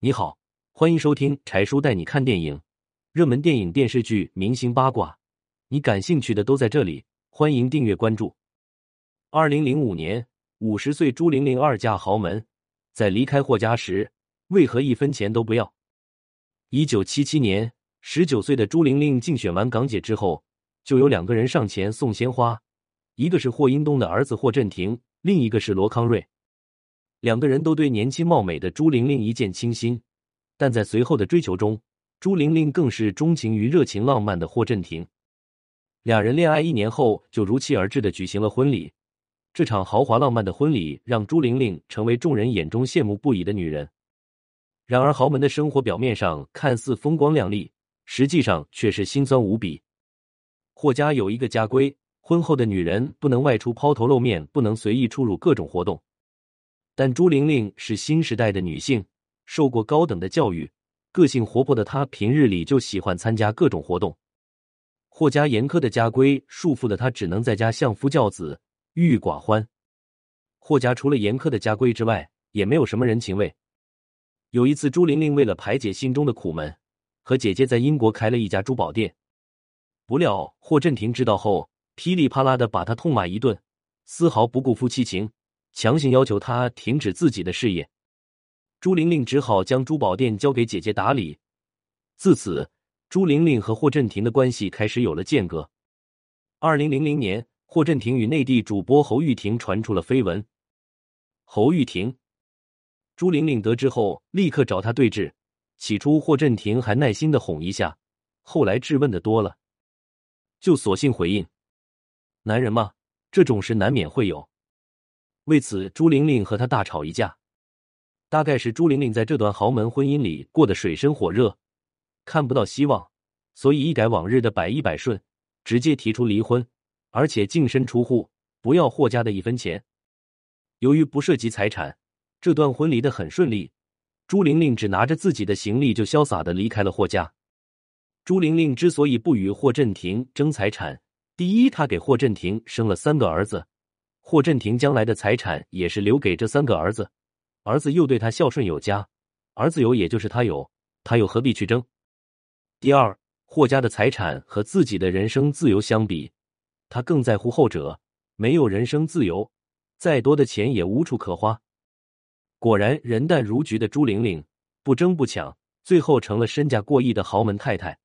你好，欢迎收听柴叔带你看电影，热门电影、电视剧、明星八卦，你感兴趣的都在这里。欢迎订阅关注。二零零五年，五十岁朱玲玲二嫁豪门，在离开霍家时，为何一分钱都不要？一九七七年，十九岁的朱玲玲竞选完港姐之后，就有两个人上前送鲜花，一个是霍英东的儿子霍震霆，另一个是罗康瑞。两个人都对年轻貌美的朱玲玲一见倾心，但在随后的追求中，朱玲玲更是钟情于热情浪漫的霍震霆。两人恋爱一年后，就如期而至的举行了婚礼。这场豪华浪漫的婚礼让朱玲玲成为众人眼中羡慕不已的女人。然而，豪门的生活表面上看似风光亮丽，实际上却是心酸无比。霍家有一个家规：婚后的女人不能外出抛头露面，不能随意出入各种活动。但朱玲玲是新时代的女性，受过高等的教育，个性活泼的她平日里就喜欢参加各种活动。霍家严苛的家规束缚的她，只能在家相夫教子，郁郁寡欢。霍家除了严苛的家规之外，也没有什么人情味。有一次，朱玲玲为了排解心中的苦闷，和姐姐在英国开了一家珠宝店。不料霍震霆知道后，噼里啪啦的把她痛骂一顿，丝毫不顾夫妻情。强行要求他停止自己的事业，朱玲玲只好将珠宝店交给姐姐打理。自此，朱玲玲和霍震霆的关系开始有了间隔。二零零零年，霍震霆与内地主播侯玉婷传出了绯闻。侯玉婷，朱玲玲得知后立刻找他对质。起初，霍震霆还耐心的哄一下，后来质问的多了，就索性回应：“男人嘛，这种事难免会有。”为此，朱玲玲和他大吵一架。大概是朱玲玲在这段豪门婚姻里过得水深火热，看不到希望，所以一改往日的百依百顺，直接提出离婚，而且净身出户，不要霍家的一分钱。由于不涉及财产，这段婚离得很顺利。朱玲玲只拿着自己的行李就潇洒的离开了霍家。朱玲玲之所以不与霍震霆争财产，第一，她给霍震霆生了三个儿子。霍震霆将来的财产也是留给这三个儿子，儿子又对他孝顺有加，儿子有也就是他有，他又何必去争？第二，霍家的财产和自己的人生自由相比，他更在乎后者。没有人生自由，再多的钱也无处可花。果然，人淡如菊的朱玲玲不争不抢，最后成了身价过亿的豪门太太。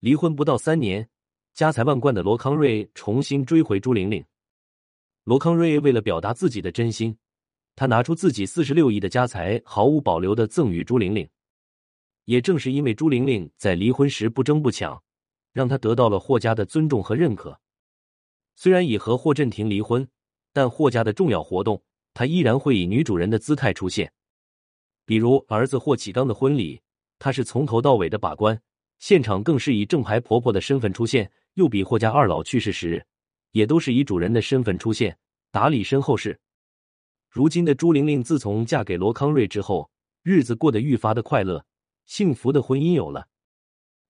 离婚不到三年，家财万贯的罗康瑞重新追回朱玲玲。罗康瑞为了表达自己的真心，他拿出自己四十六亿的家财，毫无保留的赠与朱玲玲。也正是因为朱玲玲在离婚时不争不抢，让他得到了霍家的尊重和认可。虽然已和霍震霆离婚，但霍家的重要活动，他依然会以女主人的姿态出现。比如儿子霍启刚的婚礼，他是从头到尾的把关，现场更是以正牌婆婆的身份出现。又比霍家二老去世时。也都是以主人的身份出现，打理身后事。如今的朱玲玲自从嫁给罗康瑞之后，日子过得愈发的快乐，幸福的婚姻有了。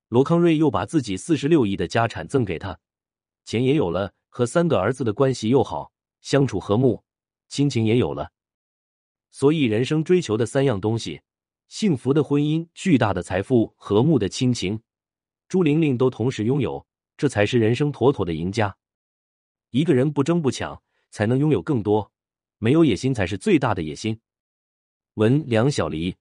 罗康瑞又把自己四十六亿的家产赠给她，钱也有了，和三个儿子的关系又好，相处和睦，亲情也有了。所以人生追求的三样东西：幸福的婚姻、巨大的财富、和睦的亲情，朱玲玲都同时拥有，这才是人生妥妥的赢家。一个人不争不抢，才能拥有更多；没有野心，才是最大的野心。文梁小黎。